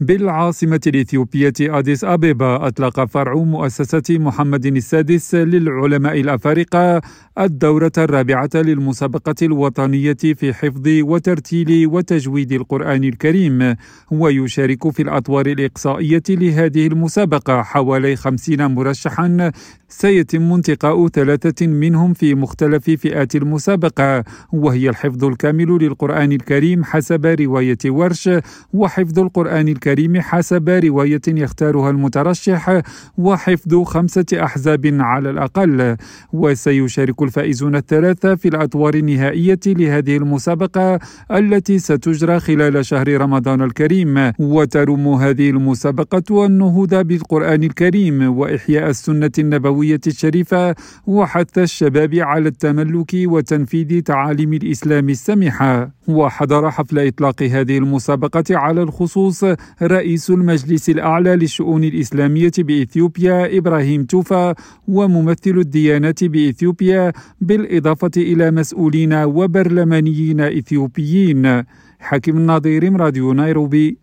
بالعاصمة الإثيوبية أديس أبيبا أطلق فرع مؤسسة محمد السادس للعلماء الأفارقة الدورة الرابعة للمسابقة الوطنية في حفظ وترتيل وتجويد القرآن الكريم ويشارك في الأطوار الإقصائية لهذه المسابقة حوالي خمسين مرشحا سيتم انتقاء ثلاثة منهم في مختلف فئات المسابقة وهي الحفظ الكامل للقرآن الكريم حسب رواية ورش وحفظ القرآن الكريم حسب رواية يختارها المترشح وحفظ خمسة أحزاب على الأقل. وسيشارك الفائزون الثلاثة في الأدوار النهائية لهذه المسابقة التي ستجرى خلال شهر رمضان الكريم. وترم هذه المسابقة النهوض بالقرآن الكريم وإحياء السنة النبوية الشريفة وحث الشباب على التملك وتنفيذ تعاليم الإسلام السمحة وحضر حفل إطلاق هذه المسابقة على الخصوص رئيس المجلس الأعلى للشؤون الإسلامية بإثيوبيا إبراهيم توفا وممثل الديانات بإثيوبيا بالإضافة إلى مسؤولين وبرلمانيين إثيوبيين. حكيم الناظر راديو نيروبي.